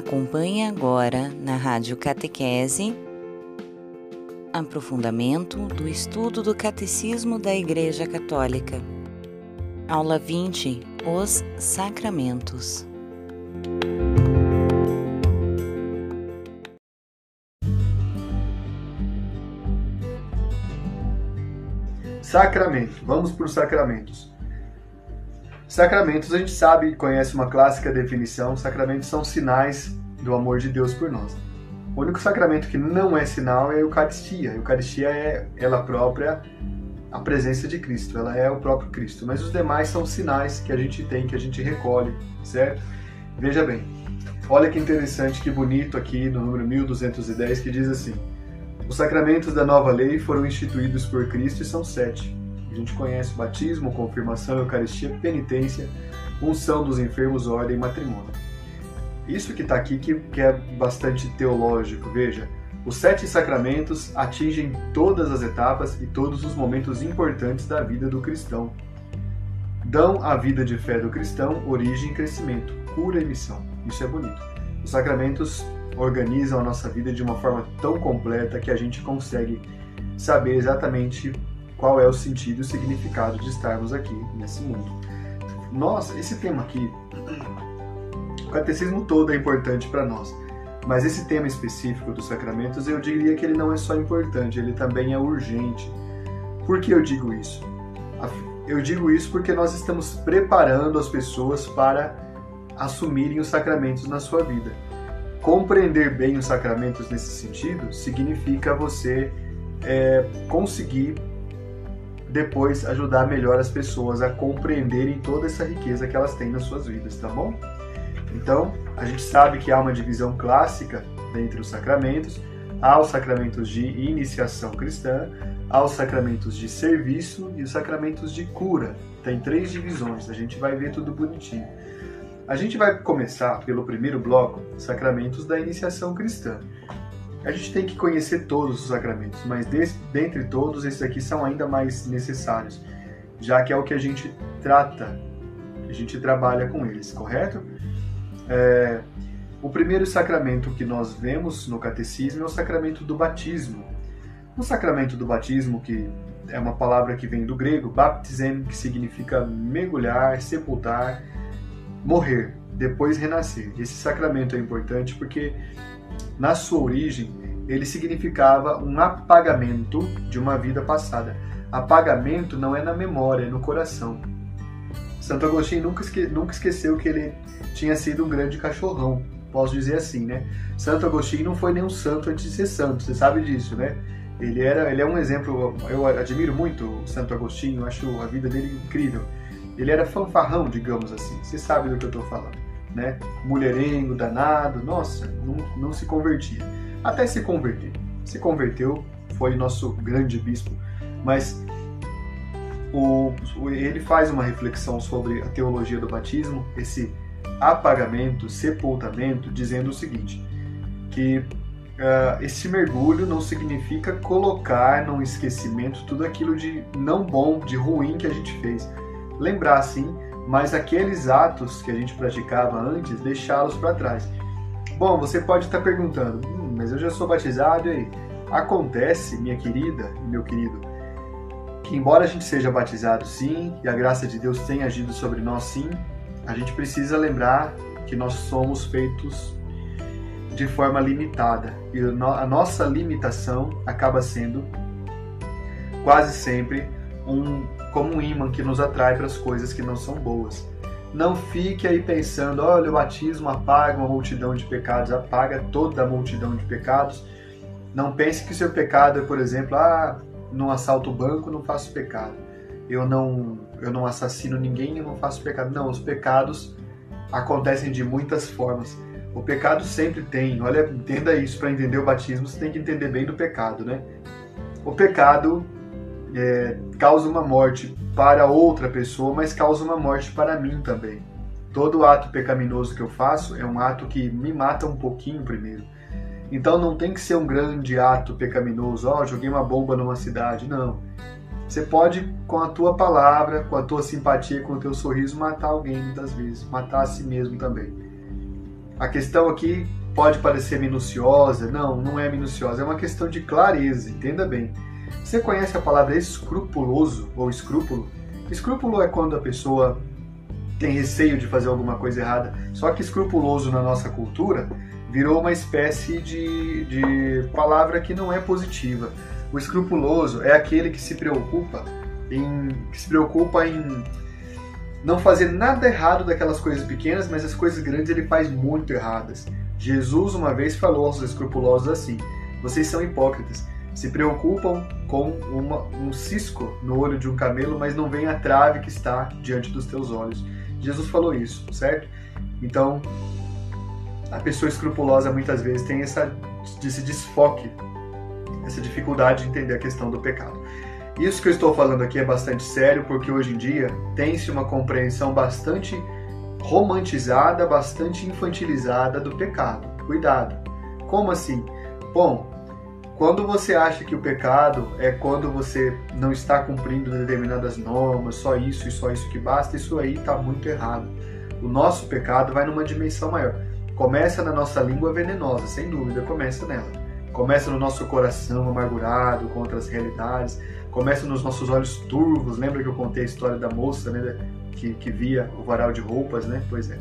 Acompanhe agora na Rádio Catequese aprofundamento do estudo do Catecismo da Igreja Católica. Aula 20 Os Sacramentos. Sacramento. Vamos para os sacramentos. Sacramentos, a gente sabe, conhece uma clássica definição: sacramentos são sinais do amor de Deus por nós. O único sacramento que não é sinal é a Eucaristia. A Eucaristia é ela própria a presença de Cristo, ela é o próprio Cristo. Mas os demais são sinais que a gente tem, que a gente recolhe, certo? Veja bem, olha que interessante, que bonito aqui no número 1210 que diz assim: Os sacramentos da nova lei foram instituídos por Cristo e são sete. A gente conhece batismo, confirmação, Eucaristia, penitência, unção dos enfermos, ordem e matrimônio. Isso que está aqui que, que é bastante teológico, veja. Os sete sacramentos atingem todas as etapas e todos os momentos importantes da vida do cristão. Dão à vida de fé do cristão origem crescimento, cura e missão. Isso é bonito. Os sacramentos organizam a nossa vida de uma forma tão completa que a gente consegue saber exatamente qual é o sentido e o significado de estarmos aqui nesse mundo. Nossa, esse tema aqui, o catecismo todo é importante para nós. Mas esse tema específico dos sacramentos, eu diria que ele não é só importante, ele também é urgente. Por que eu digo isso? Eu digo isso porque nós estamos preparando as pessoas para assumirem os sacramentos na sua vida. Compreender bem os sacramentos nesse sentido significa você é, conseguir depois ajudar melhor as pessoas a compreenderem toda essa riqueza que elas têm nas suas vidas, tá bom? Então, a gente sabe que há uma divisão clássica entre os sacramentos. Há os sacramentos de iniciação cristã, há os sacramentos de serviço e os sacramentos de cura. Tem três divisões, a gente vai ver tudo bonitinho. A gente vai começar pelo primeiro bloco, sacramentos da iniciação cristã. A gente tem que conhecer todos os sacramentos, mas dentre todos, esses aqui são ainda mais necessários, já que é o que a gente trata, a gente trabalha com eles, correto? É, o primeiro sacramento que nós vemos no catecismo é o sacramento do batismo. O sacramento do batismo, que é uma palavra que vem do grego, baptisem, que significa mergulhar, sepultar, morrer, depois renascer. Esse sacramento é importante porque, na sua origem, ele significava um apagamento de uma vida passada. Apagamento não é na memória, é no coração. Santo Agostinho nunca, esque nunca esqueceu que ele tinha sido um grande cachorrão, posso dizer assim, né? Santo Agostinho não foi nenhum santo antes de ser santo, você sabe disso, né? Ele, era, ele é um exemplo, eu admiro muito o Santo Agostinho, acho a vida dele incrível. Ele era fanfarrão, digamos assim, você sabe do que eu estou falando, né? Mulherengo, danado, nossa, não, não se convertia. Até se converter. Se converteu, foi nosso grande bispo, mas o, ele faz uma reflexão sobre a teologia do batismo, esse apagamento, sepultamento, dizendo o seguinte: que uh, esse mergulho não significa colocar no esquecimento tudo aquilo de não bom, de ruim que a gente fez. Lembrar sim, mas aqueles atos que a gente praticava antes, deixá-los para trás. Bom, você pode estar perguntando, hum, mas eu já sou batizado e aí? Acontece, minha querida e meu querido, que embora a gente seja batizado sim, e a graça de Deus tenha agido sobre nós sim, a gente precisa lembrar que nós somos feitos de forma limitada. E a nossa limitação acaba sendo quase sempre um como um imã que nos atrai para as coisas que não são boas. Não fique aí pensando, olha, o batismo apaga uma multidão de pecados, apaga toda a multidão de pecados. Não pense que o seu pecado é, por exemplo, ah, não assalto o banco, não faço pecado. Eu não, eu não assassino ninguém, eu não faço pecado. Não, os pecados acontecem de muitas formas. O pecado sempre tem, olha, entenda isso, para entender o batismo, você tem que entender bem do pecado, né? O pecado é, causa uma morte para outra pessoa, mas causa uma morte para mim também. Todo ato pecaminoso que eu faço é um ato que me mata um pouquinho primeiro. Então não tem que ser um grande ato pecaminoso, ó, oh, joguei uma bomba numa cidade, não. Você pode, com a tua palavra, com a tua simpatia, com o teu sorriso, matar alguém muitas vezes, matar a si mesmo também. A questão aqui pode parecer minuciosa, não, não é minuciosa, é uma questão de clareza, entenda bem. Você conhece a palavra escrupuloso ou escrúpulo? Escrúpulo é quando a pessoa tem receio de fazer alguma coisa errada. Só que escrupuloso na nossa cultura virou uma espécie de, de palavra que não é positiva. O escrupuloso é aquele que se preocupa em que se preocupa em não fazer nada errado daquelas coisas pequenas, mas as coisas grandes ele faz muito erradas. Jesus uma vez falou aos escrupulosos assim: Vocês são hipócritas. Se preocupam com uma, um cisco no olho de um camelo, mas não veem a trave que está diante dos teus olhos. Jesus falou isso, certo? Então, a pessoa escrupulosa muitas vezes tem essa, esse desfoque, essa dificuldade de entender a questão do pecado. Isso que eu estou falando aqui é bastante sério, porque hoje em dia tem-se uma compreensão bastante romantizada, bastante infantilizada do pecado. Cuidado. Como assim? Bom, quando você acha que o pecado é quando você não está cumprindo determinadas normas, só isso e só isso que basta, isso aí está muito errado. O nosso pecado vai numa dimensão maior. Começa na nossa língua venenosa, sem dúvida, começa nela. Começa no nosso coração amargurado contra as realidades, começa nos nossos olhos turvos. Lembra que eu contei a história da moça, né, que, que via o varal de roupas, né? Pois é.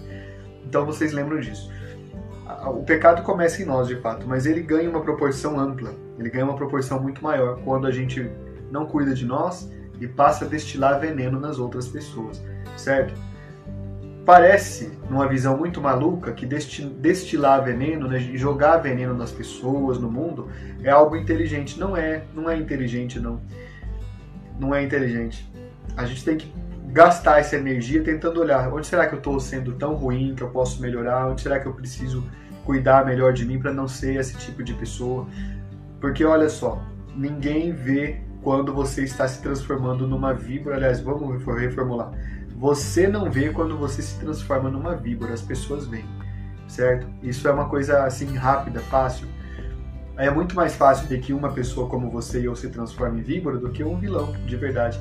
Então vocês lembram disso. O pecado começa em nós, de fato, mas ele ganha uma proporção ampla. Ele ganha uma proporção muito maior quando a gente não cuida de nós e passa a destilar veneno nas outras pessoas, certo? Parece, numa visão muito maluca, que destilar veneno, né, jogar veneno nas pessoas, no mundo, é algo inteligente. Não é, não é inteligente, não. Não é inteligente. A gente tem que gastar essa energia tentando olhar onde será que eu estou sendo tão ruim que eu posso melhorar, onde será que eu preciso cuidar melhor de mim para não ser esse tipo de pessoa. Porque olha só, ninguém vê quando você está se transformando numa víbora. Aliás, vamos reformular você não vê quando você se transforma numa víbora, as pessoas veem, certo? Isso é uma coisa assim rápida, fácil. É muito mais fácil ver que uma pessoa como você e eu se transforme em víbora do que um vilão, de verdade.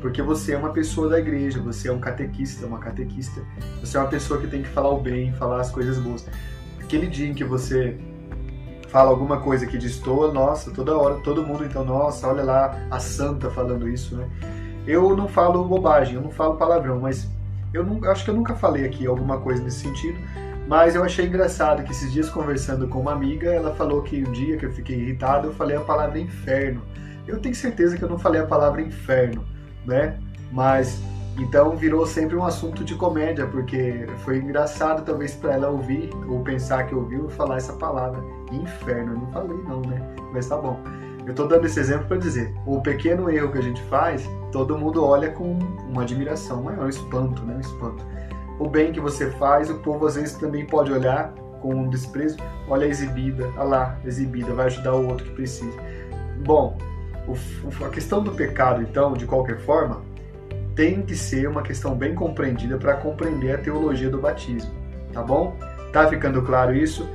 Porque você é uma pessoa da igreja, você é um catequista, uma catequista. Você é uma pessoa que tem que falar o bem, falar as coisas boas. Aquele dia em que você fala alguma coisa que destoa, nossa, toda hora, todo mundo então, nossa, olha lá a santa falando isso, né? Eu não falo bobagem, eu não falo palavrão, mas eu não, acho que eu nunca falei aqui alguma coisa nesse sentido. Mas eu achei engraçado que esses dias conversando com uma amiga, ela falou que um dia que eu fiquei irritado, eu falei a palavra inferno. Eu tenho certeza que eu não falei a palavra inferno, né? Mas então virou sempre um assunto de comédia, porque foi engraçado talvez para ela ouvir ou pensar que ouviu falar essa palavra. Inferno, eu não falei não, né? Mas tá bom. Eu estou dando esse exemplo para dizer, o pequeno erro que a gente faz, todo mundo olha com uma admiração maior, um espanto, né? Um espanto. O bem que você faz, o povo às vezes também pode olhar com um desprezo, olha exibida, olha lá, exibida, vai ajudar o outro que precisa. Bom, a questão do pecado, então, de qualquer forma, tem que ser uma questão bem compreendida para compreender a teologia do batismo, tá bom? Tá ficando claro isso?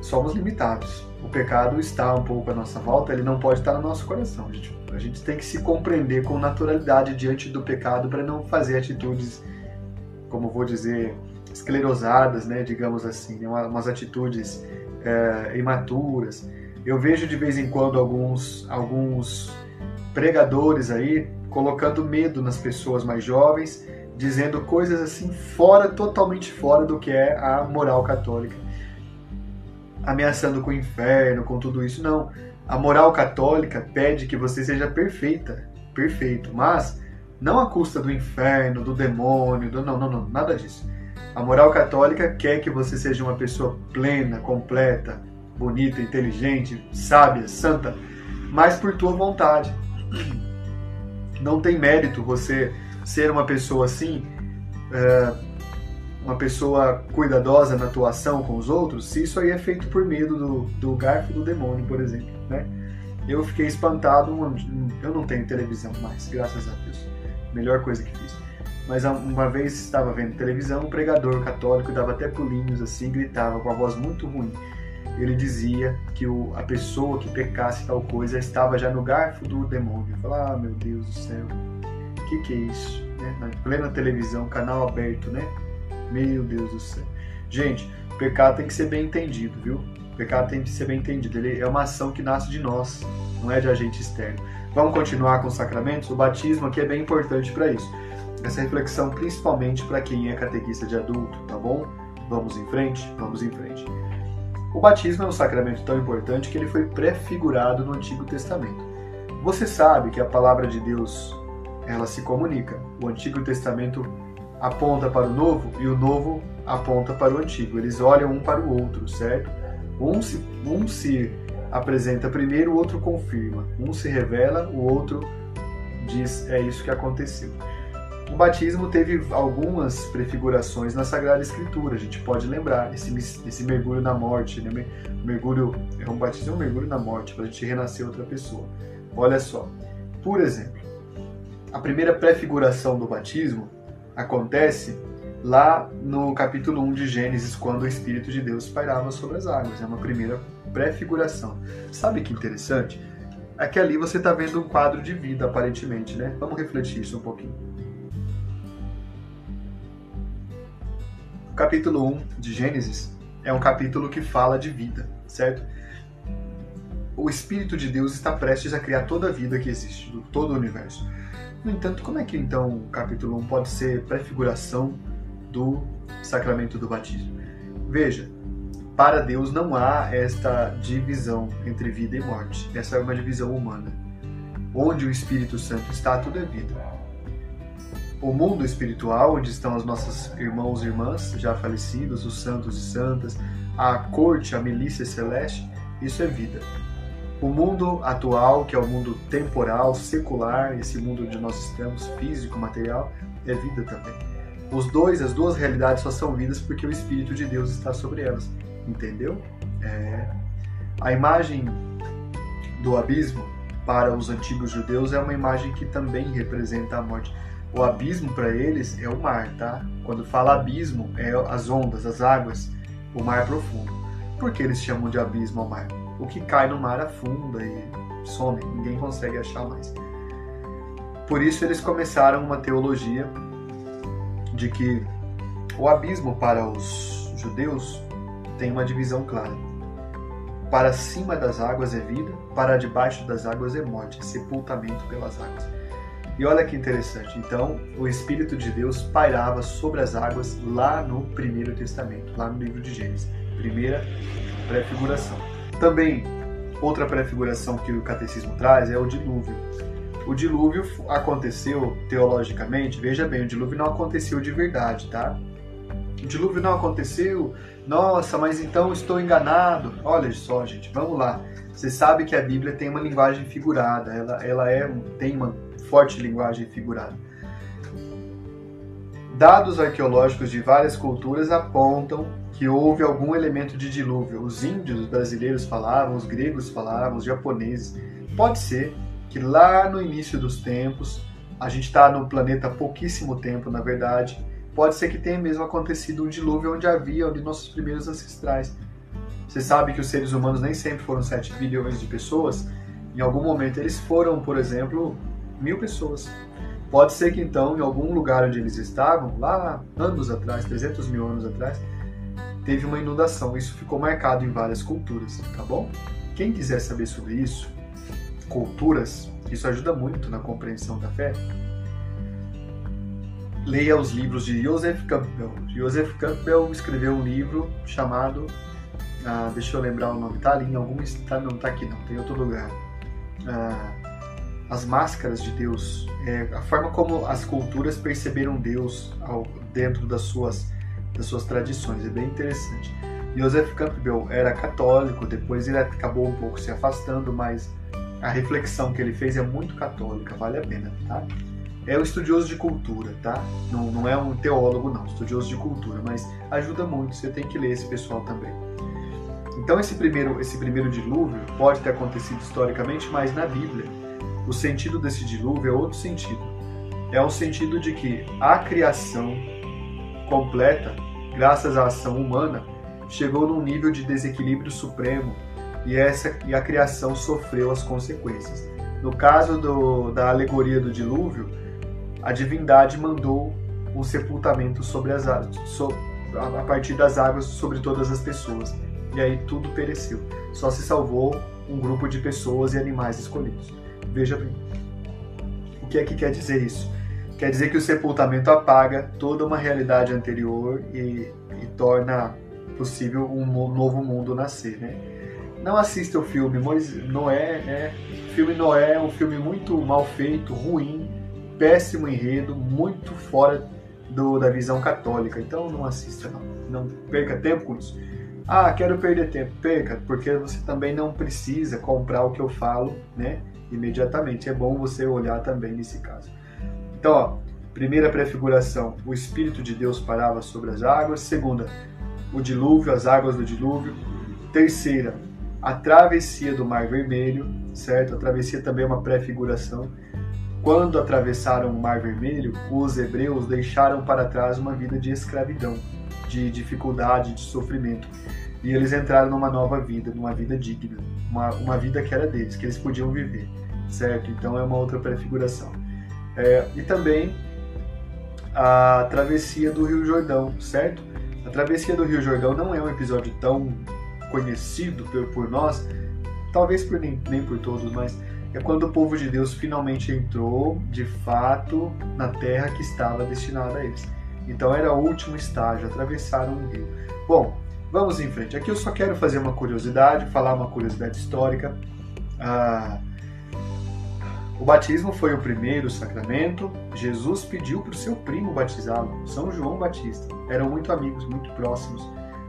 Somos limitados o pecado está um pouco à nossa volta, ele não pode estar no nosso coração. Gente, a gente tem que se compreender com naturalidade diante do pecado para não fazer atitudes, como vou dizer, esclerosadas, né, digamos assim, né, umas atitudes é, imaturas. Eu vejo de vez em quando alguns, alguns pregadores aí colocando medo nas pessoas mais jovens, dizendo coisas assim fora, totalmente fora do que é a moral católica ameaçando com o inferno, com tudo isso. Não. A moral católica pede que você seja perfeita, perfeito, mas não à custa do inferno, do demônio, do não, não, não, nada disso. A moral católica quer que você seja uma pessoa plena, completa, bonita, inteligente, sábia, santa, mas por tua vontade. Não tem mérito você ser uma pessoa assim, uh, uma pessoa cuidadosa na atuação com os outros, se isso aí é feito por medo do, do garfo do demônio, por exemplo, né? Eu fiquei espantado, eu não tenho televisão mais, graças a Deus. Melhor coisa que fiz. Mas uma vez estava vendo televisão, um pregador católico dava até pulinhos assim, gritava com a voz muito ruim. Ele dizia que o, a pessoa que pecasse tal coisa estava já no garfo do demônio. Eu falava, ah, meu Deus do céu, o que, que é isso? Né? Na plena televisão, canal aberto, né? Meu Deus do céu. Gente, O pecado tem que ser bem entendido, viu? O pecado tem que ser bem entendido. Ele é uma ação que nasce de nós, não é de agente externo. Vamos continuar com os sacramentos? O batismo aqui é bem importante para isso. Essa reflexão principalmente para quem é catequista de adulto, tá bom? Vamos em frente? Vamos em frente. O batismo é um sacramento tão importante que ele foi prefigurado no Antigo Testamento. Você sabe que a palavra de Deus, ela se comunica. O Antigo Testamento aponta para o Novo e o Novo aponta para o Antigo. Eles olham um para o outro, certo? Um se, um se apresenta primeiro, o outro confirma. Um se revela, o outro diz é isso que aconteceu. O batismo teve algumas prefigurações na Sagrada Escritura, a gente pode lembrar, esse, esse mergulho na morte, né? mergulho, é um batismo, é um mergulho na morte, para a gente renascer outra pessoa. Olha só, por exemplo, a primeira prefiguração do batismo acontece lá no capítulo 1 de Gênesis, quando o Espírito de Deus pairava sobre as águas. É uma primeira prefiguração. Sabe que interessante? É que ali você está vendo um quadro de vida, aparentemente, né? Vamos refletir isso um pouquinho. O capítulo 1 de Gênesis é um capítulo que fala de vida, certo? O Espírito de Deus está prestes a criar toda a vida que existe, todo o universo. No entanto, como é que então o capítulo 1 pode ser prefiguração do sacramento do batismo? Veja, para Deus não há esta divisão entre vida e morte. Essa é uma divisão humana. Onde o Espírito Santo está, tudo é vida. O mundo espiritual, onde estão os nossos irmãos e irmãs já falecidos, os santos e santas, a corte, a milícia celeste, isso é vida. O mundo atual, que é o mundo temporal, secular, esse mundo onde nós estamos, físico, material, é vida também. Os dois, as duas realidades só são vidas porque o Espírito de Deus está sobre elas. Entendeu? É... A imagem do abismo para os antigos judeus é uma imagem que também representa a morte. O abismo para eles é o mar, tá? Quando fala abismo, é as ondas, as águas, o mar profundo. Por que eles chamam de abismo ao mar? O que cai no mar afunda e some, ninguém consegue achar mais. Por isso eles começaram uma teologia de que o abismo para os judeus tem uma divisão clara. Para cima das águas é vida, para debaixo das águas é morte, sepultamento pelas águas. E olha que interessante, então o Espírito de Deus pairava sobre as águas lá no Primeiro Testamento, lá no livro de Gênesis, primeira prefiguração. Também, outra prefiguração que o catecismo traz é o dilúvio. O dilúvio aconteceu teologicamente, veja bem, o dilúvio não aconteceu de verdade, tá? O dilúvio não aconteceu nossa, mas então estou enganado. Olha só, gente, vamos lá. Você sabe que a Bíblia tem uma linguagem figurada, ela, ela é, tem uma forte linguagem figurada. Dados arqueológicos de várias culturas apontam que houve algum elemento de dilúvio. Os índios brasileiros falavam, os gregos falavam, os japoneses. Pode ser que lá no início dos tempos, a gente está no planeta há pouquíssimo tempo, na verdade, pode ser que tenha mesmo acontecido um dilúvio onde havia de nossos primeiros ancestrais. Você sabe que os seres humanos nem sempre foram 7 bilhões de pessoas. Em algum momento eles foram, por exemplo, mil pessoas. Pode ser que então, em algum lugar onde eles estavam, lá anos atrás, 300 mil anos atrás, teve uma inundação. Isso ficou marcado em várias culturas, tá bom? Quem quiser saber sobre isso, culturas, isso ajuda muito na compreensão da fé leia os livros de Joseph Campbell. Joseph Campbell escreveu um livro chamado, ah, deixa eu lembrar o nome, tá ali em algum tá, não tá aqui não, tem outro lugar. Ah, as máscaras de Deus, é, a forma como as culturas perceberam Deus ao, dentro das suas das suas tradições, é bem interessante. Joseph Campbell era católico, depois ele acabou um pouco se afastando, mas a reflexão que ele fez é muito católica, vale a pena, tá? é um estudioso de cultura, tá? Não, não é um teólogo, não, estudioso de cultura, mas ajuda muito, você tem que ler esse pessoal também. Então esse primeiro, esse primeiro dilúvio pode ter acontecido historicamente, mas na Bíblia o sentido desse dilúvio é outro sentido. É o sentido de que a criação completa, graças à ação humana, chegou num nível de desequilíbrio supremo e essa e a criação sofreu as consequências. No caso do, da alegoria do dilúvio, a divindade mandou um sepultamento sobre as so, a partir das águas sobre todas as pessoas. E aí tudo pereceu. Só se salvou um grupo de pessoas e animais escolhidos. Veja bem. O que é que quer dizer isso? Quer dizer que o sepultamento apaga toda uma realidade anterior e, e torna possível um novo mundo nascer, né? Não assista o filme Noé, né? O filme Noé é um filme muito mal feito, ruim, péssimo enredo, muito fora do, da visão católica. Então não assista, não. Não perca tempo com isso. Ah, quero perder tempo. Perca, porque você também não precisa comprar o que eu falo, né? Imediatamente. É bom você olhar também nesse caso. Então, ó, primeira prefiguração, o Espírito de Deus parava sobre as águas. Segunda, o dilúvio, as águas do dilúvio. Terceira, a travessia do Mar Vermelho, certo? A travessia também é uma prefiguração. Quando atravessaram o Mar Vermelho, os hebreus deixaram para trás uma vida de escravidão, de dificuldade, de sofrimento. E eles entraram numa nova vida, numa vida digna, uma, uma vida que era deles, que eles podiam viver, certo? Então é uma outra prefiguração. É, e também a travessia do Rio Jordão, certo? A travessia do Rio Jordão não é um episódio tão conhecido por, por nós, talvez por nem, nem por todos, mas é quando o povo de Deus finalmente entrou, de fato, na terra que estava destinada a eles. Então era o último estágio, atravessaram o rio. Bom, vamos em frente. Aqui eu só quero fazer uma curiosidade, falar uma curiosidade histórica. Ah, o batismo foi o primeiro sacramento. Jesus pediu para o seu primo batizá-lo, São João Batista. Eram muito amigos, muito próximos.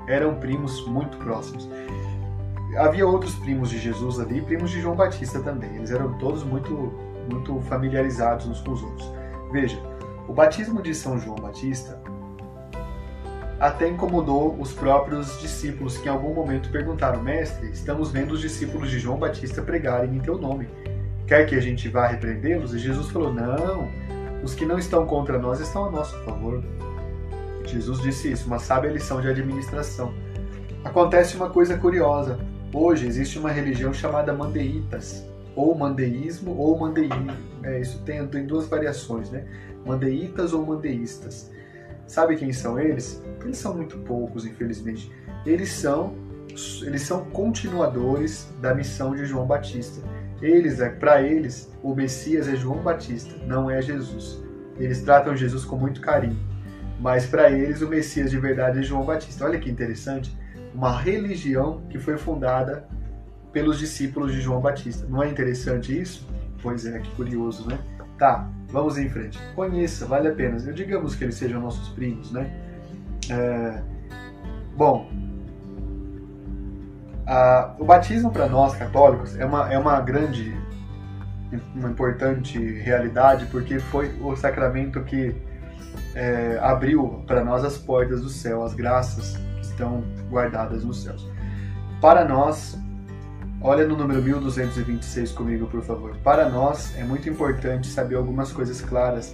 Eram primos muito próximos havia outros primos de Jesus ali, primos de João Batista também. Eles eram todos muito, muito familiarizados uns com os outros. Veja, o batismo de São João Batista até incomodou os próprios discípulos que em algum momento perguntaram: Mestre, estamos vendo os discípulos de João Batista pregarem em teu nome. Quer que a gente vá repreendê-los? E Jesus falou: Não, os que não estão contra nós estão a nosso favor. Jesus disse isso, uma sábia lição de administração. Acontece uma coisa curiosa. Hoje existe uma religião chamada Mandeitas, ou mandeísmo ou mandeísmo. É, isso tem, tem duas variações, né? Mandeitas ou mandeístas. Sabe quem são eles? Eles são muito poucos, infelizmente. Eles são eles são continuadores da missão de João Batista. Eles, é, para eles, o Messias é João Batista, não é Jesus. Eles tratam Jesus com muito carinho, mas para eles o Messias de verdade é João Batista. Olha que interessante uma religião que foi fundada pelos discípulos de João Batista. Não é interessante isso? Pois é, que curioso, né? Tá, vamos em frente. Conheça, vale a pena. Eu digamos que eles sejam nossos primos, né? É... Bom, a... o batismo para nós católicos é uma, é uma grande, uma importante realidade porque foi o sacramento que é, abriu para nós as portas do céu, as graças estão guardadas nos céus. Para nós, olha no número 1226 comigo, por favor. Para nós é muito importante saber algumas coisas claras.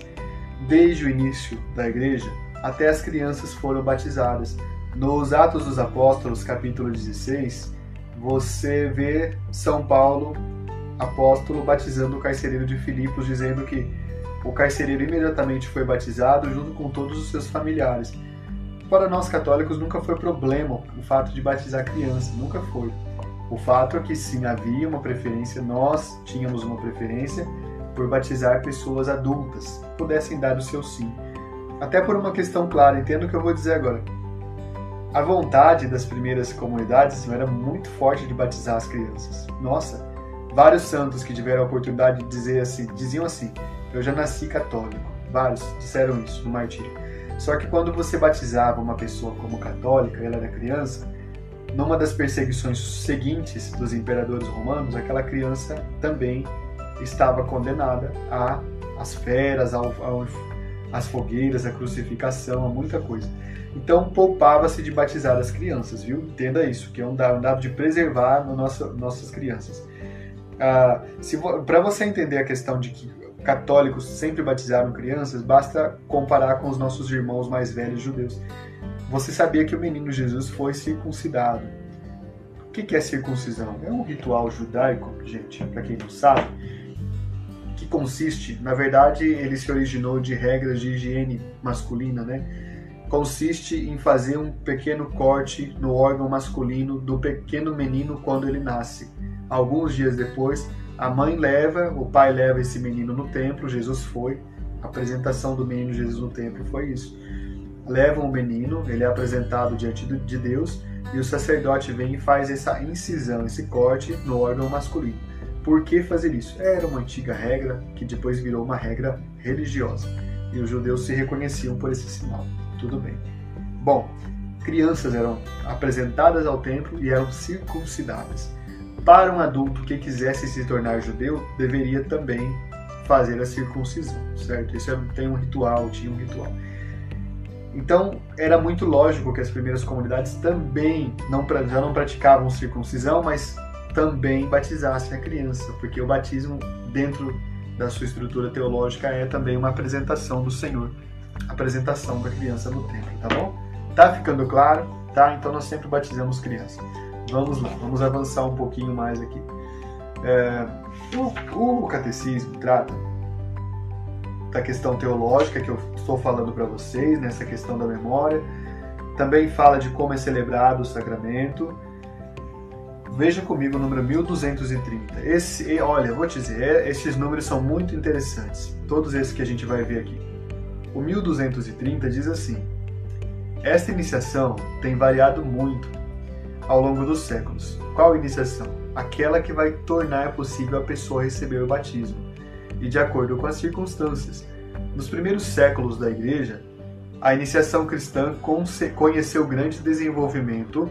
Desde o início da igreja até as crianças foram batizadas. Nos Atos dos Apóstolos, capítulo 16, você vê São Paulo, apóstolo, batizando o carcereiro de Filipos, dizendo que o carcereiro imediatamente foi batizado junto com todos os seus familiares para nós católicos nunca foi problema o fato de batizar crianças, nunca foi. O fato é que sim havia uma preferência, nós tínhamos uma preferência por batizar pessoas adultas, pudessem dar o seu sim. Até por uma questão clara, entendo o que eu vou dizer agora. A vontade das primeiras comunidades era muito forte de batizar as crianças. Nossa, vários santos que tiveram a oportunidade de dizer assim, diziam assim: "Eu já nasci católico". Vários disseram isso no martírio. Só que quando você batizava uma pessoa como católica, ela era criança, numa das perseguições seguintes dos imperadores romanos, aquela criança também estava condenada às feras, ao, ao, às fogueiras, à crucificação, a muita coisa. Então poupava-se de batizar as crianças, viu? Entenda isso, que é um dado, um dado de preservar no nosso, nossas crianças. Ah, Para você entender a questão de que católicos sempre batizaram crianças, basta comparar com os nossos irmãos mais velhos judeus. Você sabia que o menino Jesus foi circuncidado? O que é circuncisão? É um ritual judaico, gente, para quem não sabe, que consiste, na verdade, ele se originou de regras de higiene masculina, né? consiste em fazer um pequeno corte no órgão masculino do pequeno menino quando ele nasce. Alguns dias depois, a mãe leva, o pai leva esse menino no templo, Jesus foi. A apresentação do menino Jesus no templo foi isso. Levam o menino, ele é apresentado diante de Deus e o sacerdote vem e faz essa incisão, esse corte no órgão masculino. Por que fazer isso? Era uma antiga regra que depois virou uma regra religiosa e os judeus se reconheciam por esse sinal. Tudo bem. Bom, crianças eram apresentadas ao templo e eram circuncidadas. Para um adulto que quisesse se tornar judeu, deveria também fazer a circuncisão, certo? Isso tem um ritual, tinha um ritual. Então, era muito lógico que as primeiras comunidades também não, já não praticavam circuncisão, mas também batizassem a criança, porque o batismo, dentro da sua estrutura teológica, é também uma apresentação do Senhor, apresentação da criança no templo, tá bom? Tá ficando claro? Tá? Então, nós sempre batizamos crianças. Vamos lá, vamos avançar um pouquinho mais aqui. É, o, o catecismo trata da questão teológica que eu estou falando para vocês, nessa questão da memória. Também fala de como é celebrado o sacramento. Veja comigo o número 1230. Esse, olha, vou te dizer, é, esses números são muito interessantes. Todos esses que a gente vai ver aqui. O 1230 diz assim: Esta iniciação tem variado muito ao longo dos séculos. Qual iniciação? Aquela que vai tornar possível a pessoa receber o batismo e de acordo com as circunstâncias. Nos primeiros séculos da Igreja, a iniciação cristã conheceu grande desenvolvimento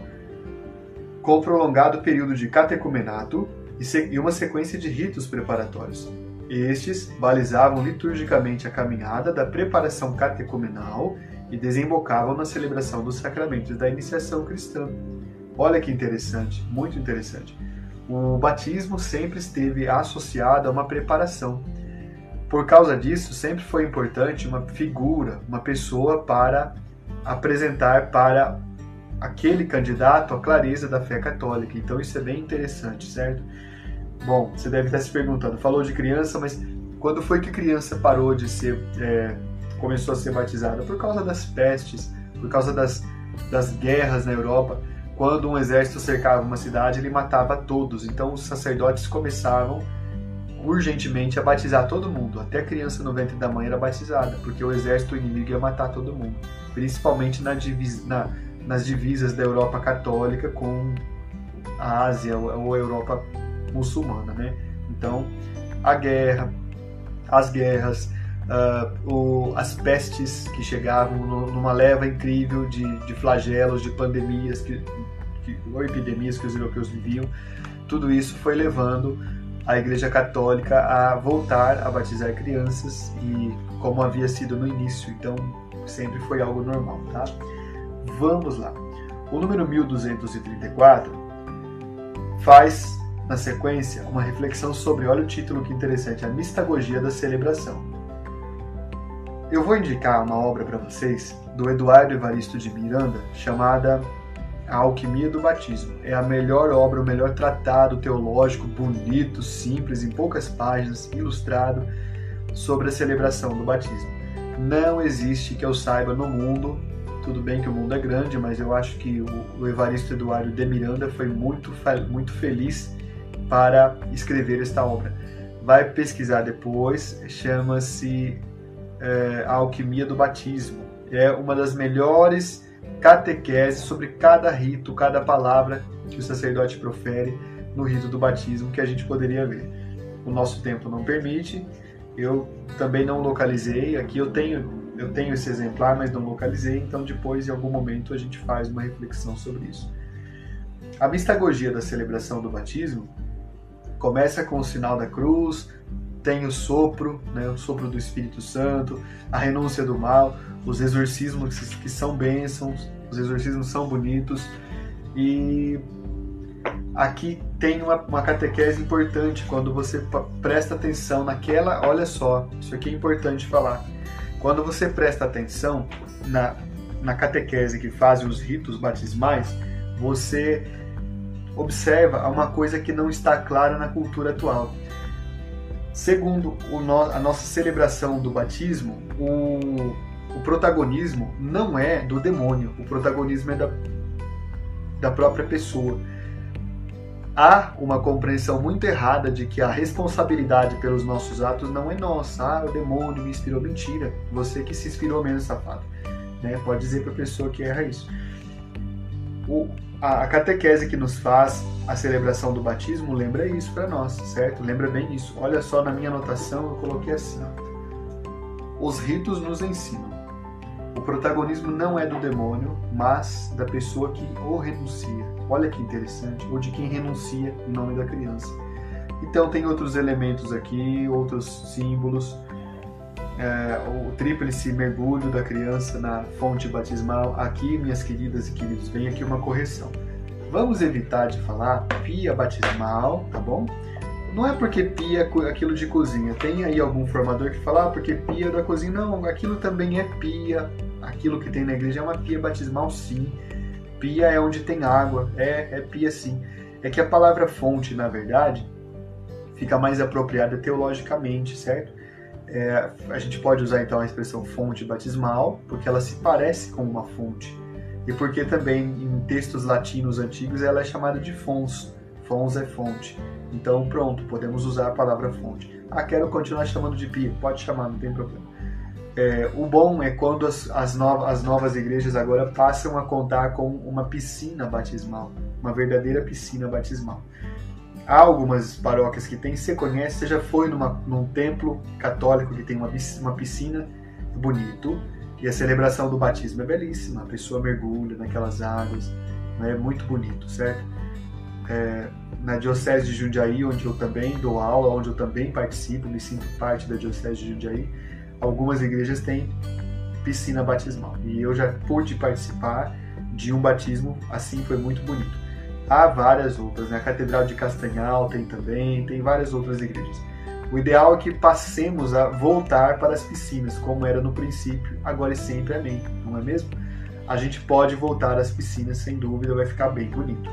com prolongado período de catecumenato e uma sequência de ritos preparatórios. Estes balizavam liturgicamente a caminhada da preparação catecumenal e desembocavam na celebração dos sacramentos da iniciação cristã. Olha que interessante, muito interessante. O batismo sempre esteve associado a uma preparação. Por causa disso, sempre foi importante uma figura, uma pessoa para apresentar para aquele candidato a clareza da fé católica. Então isso é bem interessante, certo? Bom, você deve estar se perguntando, falou de criança, mas quando foi que criança parou de ser, é, começou a ser batizada? Por causa das pestes, por causa das, das guerras na Europa. Quando um exército cercava uma cidade, ele matava todos. Então os sacerdotes começavam urgentemente a batizar todo mundo. Até a criança no ventre da mãe era batizada, porque o exército inimigo ia matar todo mundo, principalmente na divisa, na, nas divisas da Europa católica com a Ásia ou a Europa muçulmana, né? Então, a guerra, as guerras, uh, o, as pestes que chegavam numa leva incrível de, de flagelos, de pandemias, que, que, ou epidemias que os europeus viviam, tudo isso foi levando a Igreja Católica a voltar a batizar crianças e como havia sido no início, então sempre foi algo normal, tá? Vamos lá. O número 1234 faz na sequência uma reflexão sobre, olha o título que interessante, a mistagogia da celebração. Eu vou indicar uma obra para vocês do Eduardo Evaristo de Miranda chamada a Alquimia do Batismo. É a melhor obra, o melhor tratado teológico, bonito, simples, em poucas páginas, ilustrado, sobre a celebração do batismo. Não existe que eu saiba no mundo, tudo bem que o mundo é grande, mas eu acho que o Evaristo Eduardo de Miranda foi muito, muito feliz para escrever esta obra. Vai pesquisar depois, chama-se é, A Alquimia do Batismo. É uma das melhores catequese sobre cada rito, cada palavra que o sacerdote profere no rito do batismo que a gente poderia ver. O nosso tempo não permite, eu também não localizei, aqui eu tenho eu tenho esse exemplar, mas não localizei, então depois em algum momento a gente faz uma reflexão sobre isso. A mistagogia da celebração do batismo começa com o sinal da cruz, tem o sopro, né, o sopro do Espírito Santo, a renúncia do mal, os exorcismos que são bênçãos, os exorcismos são bonitos e aqui tem uma, uma catequese importante quando você presta atenção naquela, olha só, isso aqui é importante falar. Quando você presta atenção na, na catequese que faz os ritos batismais, você observa uma coisa que não está clara na cultura atual. Segundo no, a nossa celebração do batismo, o, o protagonismo não é do demônio, o protagonismo é da, da própria pessoa. Há uma compreensão muito errada de que a responsabilidade pelos nossos atos não é nossa. Ah, o demônio me inspirou. Mentira, você que se inspirou menos, safado. Né? Pode dizer para a pessoa que erra isso. O, a, catequese que nos faz a celebração do batismo lembra isso para nós, certo? Lembra bem isso. Olha só na minha anotação, eu coloquei assim: os ritos nos ensinam. O protagonismo não é do demônio, mas da pessoa que o renuncia. Olha que interessante, ou de quem renuncia em nome da criança. Então tem outros elementos aqui, outros símbolos. É, o tríplice mergulho da criança na fonte batismal. Aqui, minhas queridas e queridos, vem aqui uma correção. Vamos evitar de falar pia batismal, tá bom? Não é porque pia é aquilo de cozinha. Tem aí algum formador que fala, ah, porque pia é da cozinha. Não, aquilo também é pia. Aquilo que tem na igreja é uma pia batismal, sim. Pia é onde tem água. É, é pia, sim. É que a palavra fonte, na verdade, fica mais apropriada teologicamente, certo? É, a gente pode usar então a expressão fonte batismal, porque ela se parece com uma fonte. E porque também em textos latinos antigos ela é chamada de fons. Fons é fonte. Então, pronto, podemos usar a palavra fonte. Ah, quero continuar chamando de pia. Pode chamar, não tem problema. É, o bom é quando as, as, novas, as novas igrejas agora passam a contar com uma piscina batismal, uma verdadeira piscina batismal. Há algumas paróquias que tem, você conhece, você já foi numa, num templo católico que tem uma, uma piscina bonito, e a celebração do batismo é belíssima, a pessoa mergulha naquelas águas, é muito bonito, certo? É, na Diocese de Jundiaí, onde eu também dou aula, onde eu também participo, me sinto parte da Diocese de Jundiaí, algumas igrejas têm piscina batismal. E eu já pude participar de um batismo assim, foi muito bonito. Há várias outras, né? A Catedral de Castanhal tem também, tem várias outras igrejas. O ideal é que passemos a voltar para as piscinas, como era no princípio, agora e sempre, amém. Não é mesmo? A gente pode voltar às piscinas, sem dúvida, vai ficar bem bonito.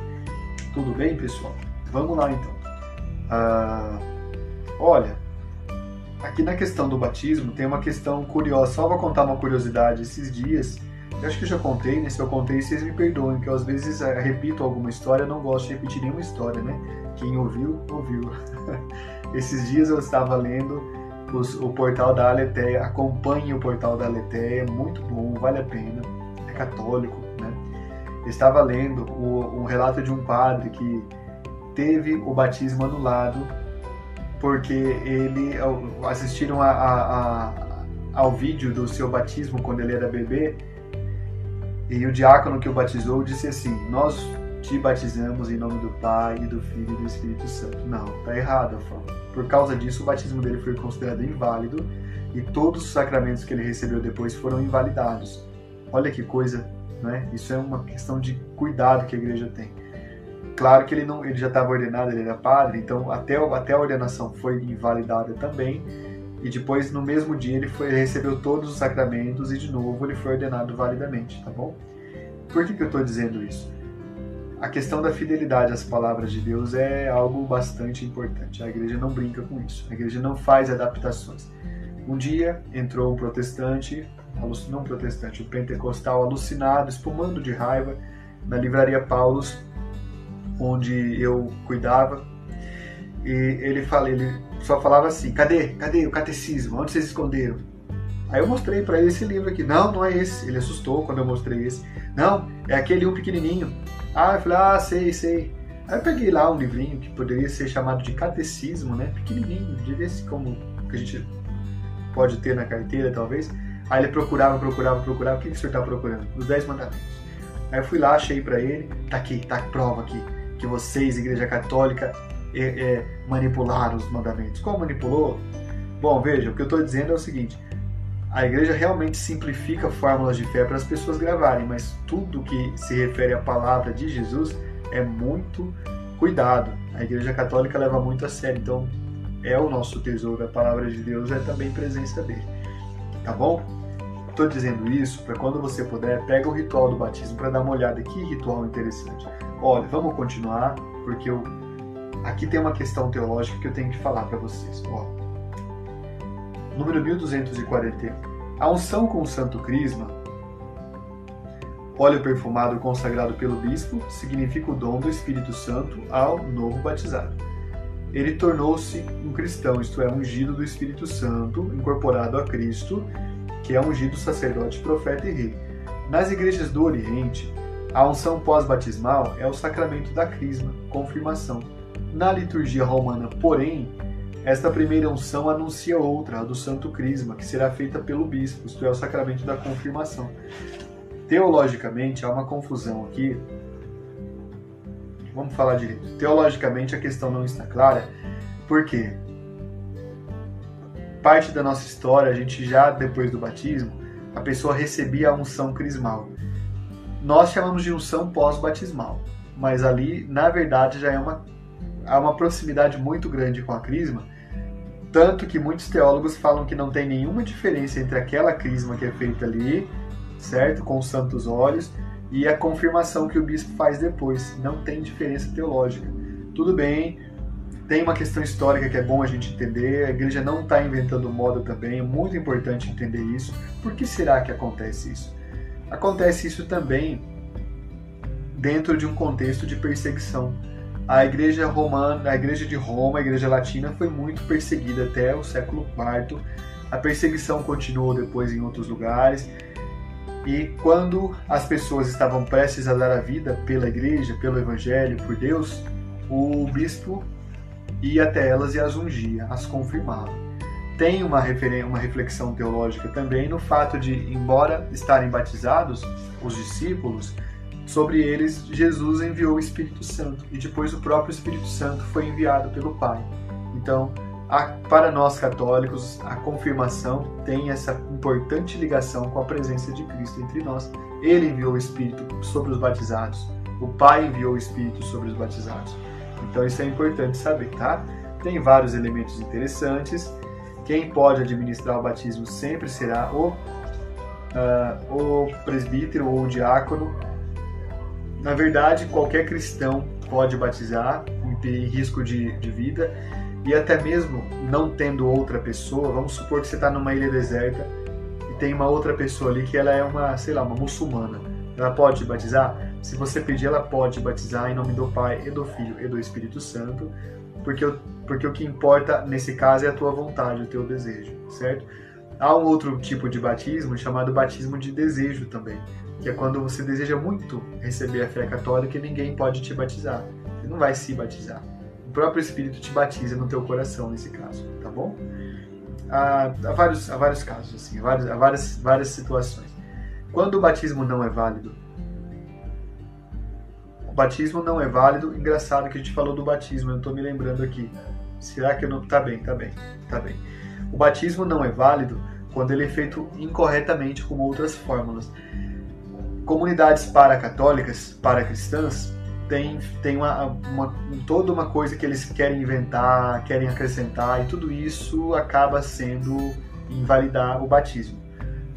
Tudo bem, pessoal? Vamos lá então. Ah, olha, aqui na questão do batismo tem uma questão curiosa. Só vou contar uma curiosidade. Esses dias, eu acho que já contei, né? Se eu contei, vocês me perdoem, que eu às vezes repito alguma história, eu não gosto de repetir nenhuma história, né? Quem ouviu, ouviu. Esses dias eu estava lendo os, o portal da Aleteia, acompanhe o portal da Aleteia, é muito bom, vale a pena, é católico, né? Eu estava lendo o, um relato de um padre que teve o batismo anulado porque ele assistiram a, a, a, ao vídeo do seu batismo quando ele era bebê e o diácono que o batizou disse assim: Nós te batizamos em nome do Pai, e do Filho e do Espírito Santo. Não, tá errado a. Por causa disso, o batismo dele foi considerado inválido e todos os sacramentos que ele recebeu depois foram invalidados. Olha que coisa, né? Isso é uma questão de cuidado que a igreja tem. Claro que ele não, ele já estava ordenado, ele era padre, então até, até a ordenação foi invalidada também. E depois, no mesmo dia, ele, foi, recebeu todos os sacramentos e de novo ele foi ordenado validamente, tá bom? Por que, que eu estou dizendo isso? A questão da fidelidade às palavras de Deus é algo bastante importante. A igreja não brinca com isso. A igreja não faz adaptações. Um dia entrou um protestante, não protestante, um pentecostal alucinado, espumando de raiva, na livraria Paulus onde eu cuidava. E ele fala, ele só falava assim: "Cadê? Cadê o catecismo? Onde vocês esconderam?" Aí eu mostrei para ele esse livro aqui. Não, não é esse. Ele assustou quando eu mostrei esse. Não, é aquele um pequenininho. Ah, eu falei: "Ah, sei, sei." Aí eu peguei lá um livrinho que poderia ser chamado de catecismo, né? Pequenininho, devia ser como que a gente pode ter na carteira, talvez. Aí ele procurava, procurava, procurava. O que, que o senhor está procurando? Os Dez Mandamentos. Aí eu fui lá, achei para ele. Tá aqui, tá prova aqui que vocês, Igreja Católica, é, é, manipularam os mandamentos. Como manipulou? Bom, veja, o que eu estou dizendo é o seguinte: a igreja realmente simplifica fórmulas de fé para as pessoas gravarem, mas tudo que se refere à palavra de Jesus é muito cuidado. A igreja católica leva muito a sério, então é o nosso tesouro, a palavra de Deus é também presença dele. Tá bom? Estou dizendo isso para quando você puder, pega o ritual do batismo para dar uma olhada. Que ritual interessante. Olha, vamos continuar, porque eu aqui tem uma questão teológica que eu tenho que falar para vocês. Ó, número 1241. A unção com o santo crisma, óleo perfumado consagrado pelo bispo, significa o dom do Espírito Santo ao novo batizado. Ele tornou-se um cristão, isto é, ungido do Espírito Santo, incorporado a Cristo, que é ungido sacerdote, profeta e rei. Nas igrejas do Oriente, a unção pós-batismal é o sacramento da crisma, confirmação. Na liturgia romana, porém, esta primeira unção anuncia outra, a do Santo Crisma, que será feita pelo bispo, isto é, o sacramento da confirmação. Teologicamente, há uma confusão aqui. Vamos falar direito. Teologicamente, a questão não está clara, porque parte da nossa história, a gente já depois do batismo, a pessoa recebia a unção crismal. Nós chamamos de unção pós-batismal, mas ali, na verdade, já é uma há uma proximidade muito grande com a crisma, tanto que muitos teólogos falam que não tem nenhuma diferença entre aquela crisma que é feita ali, certo, com os santos olhos, e a confirmação que o bispo faz depois. Não tem diferença teológica. Tudo bem, tem uma questão histórica que é bom a gente entender, a igreja não está inventando moda também, é muito importante entender isso. Por que será que acontece isso? Acontece isso também dentro de um contexto de perseguição. A igreja romana, a igreja de Roma, a igreja latina foi muito perseguida até o século IV. A perseguição continuou depois em outros lugares. E quando as pessoas estavam prestes a dar a vida pela igreja, pelo evangelho, por Deus, o bispo ia até elas e as ungia, as confirmava. Tem uma, uma reflexão teológica também no fato de, embora estarem batizados, os discípulos, sobre eles Jesus enviou o Espírito Santo e depois o próprio Espírito Santo foi enviado pelo Pai. Então, a, para nós católicos, a confirmação tem essa importante ligação com a presença de Cristo entre nós. Ele enviou o Espírito sobre os batizados. O Pai enviou o Espírito sobre os batizados. Então isso é importante saber, tá? Tem vários elementos interessantes. Quem pode administrar o batismo sempre será o, uh, o presbítero ou o diácono na verdade, qualquer cristão pode batizar em risco de, de vida e até mesmo não tendo outra pessoa, vamos supor que você está numa ilha deserta e tem uma outra pessoa ali que ela é uma, sei lá, uma muçulmana. Ela pode batizar? Se você pedir, ela pode batizar em nome do Pai e do Filho e do Espírito Santo, porque, porque o que importa nesse caso é a tua vontade, o teu desejo, certo? Há um outro tipo de batismo chamado batismo de desejo também, que é quando você deseja muito receber a fé católica e ninguém pode te batizar. Você não vai se batizar. O próprio Espírito te batiza no teu coração nesse caso, tá bom? Há, há vários, há vários casos, assim, há várias, há várias, várias situações. Quando o batismo não é válido, o batismo não é válido. Engraçado que a gente falou do batismo, eu estou me lembrando aqui. Será que eu não. Tá bem, tá bem, tá bem. O batismo não é válido quando ele é feito incorretamente com outras fórmulas. Comunidades paracatólicas, paracristãs, tem, tem uma, uma, toda uma coisa que eles querem inventar, querem acrescentar, e tudo isso acaba sendo invalidar o batismo.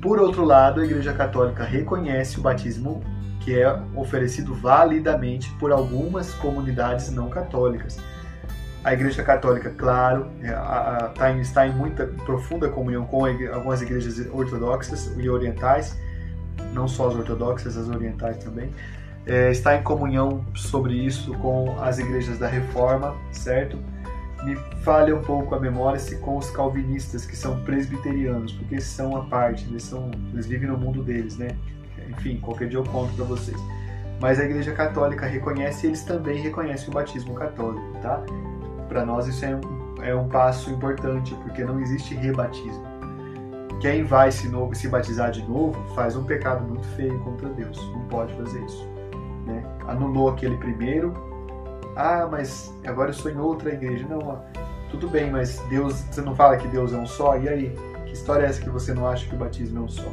Por outro lado, a Igreja Católica reconhece o batismo que é oferecido validamente por algumas comunidades não católicas. A Igreja Católica, claro, é, tá está em muita profunda comunhão com algumas igrejas ortodoxas e orientais, não só as ortodoxas, as orientais também. É, está em comunhão sobre isso com as igrejas da Reforma, certo? Me falha um pouco a memória se com os calvinistas, que são presbiterianos, porque eles são a parte, eles, são, eles vivem no mundo deles, né? Enfim, qualquer dia eu conto para vocês. Mas a Igreja Católica reconhece e eles também reconhecem o batismo católico, tá? Para nós isso é um, é um passo importante, porque não existe rebatismo. Quem vai se, novo, se batizar de novo faz um pecado muito feio contra Deus. Não pode fazer isso. Né? Anulou aquele primeiro. Ah, mas agora eu sou em outra igreja. Não, tudo bem, mas Deus, você não fala que Deus é um só? E aí? Que história é essa que você não acha que o batismo é um só?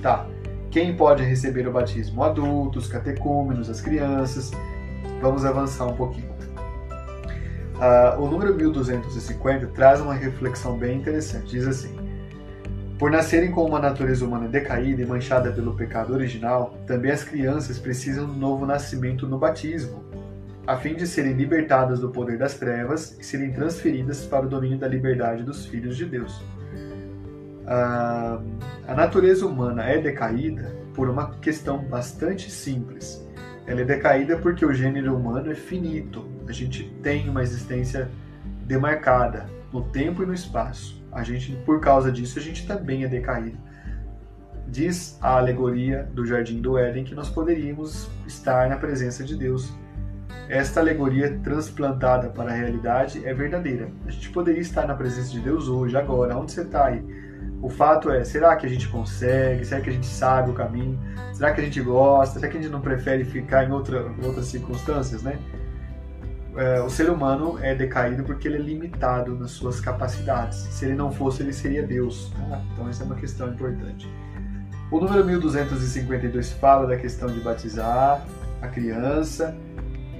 Tá. Quem pode receber o batismo? Adultos, catecúmenos, as crianças. Vamos avançar um pouquinho. Uh, o número 1250 traz uma reflexão bem interessante. Diz assim: Por nascerem com uma natureza humana decaída e manchada pelo pecado original, também as crianças precisam do novo nascimento no batismo, a fim de serem libertadas do poder das trevas e serem transferidas para o domínio da liberdade dos filhos de Deus. a, a natureza humana é decaída por uma questão bastante simples. Ela é decaída porque o gênero humano é finito. A gente tem uma existência demarcada no tempo e no espaço. A gente, por causa disso, a gente também é decaído. Diz a alegoria do Jardim do Éden que nós poderíamos estar na presença de Deus. Esta alegoria transplantada para a realidade é verdadeira. A gente poderia estar na presença de Deus hoje, agora, onde você está aí o fato é, será que a gente consegue? Será que a gente sabe o caminho? Será que a gente gosta? Será que a gente não prefere ficar em, outra, em outras circunstâncias, né? É, o ser humano é decaído porque ele é limitado nas suas capacidades. Se ele não fosse, ele seria Deus. Tá? Então, essa é uma questão importante. O número 1252 fala da questão de batizar a criança.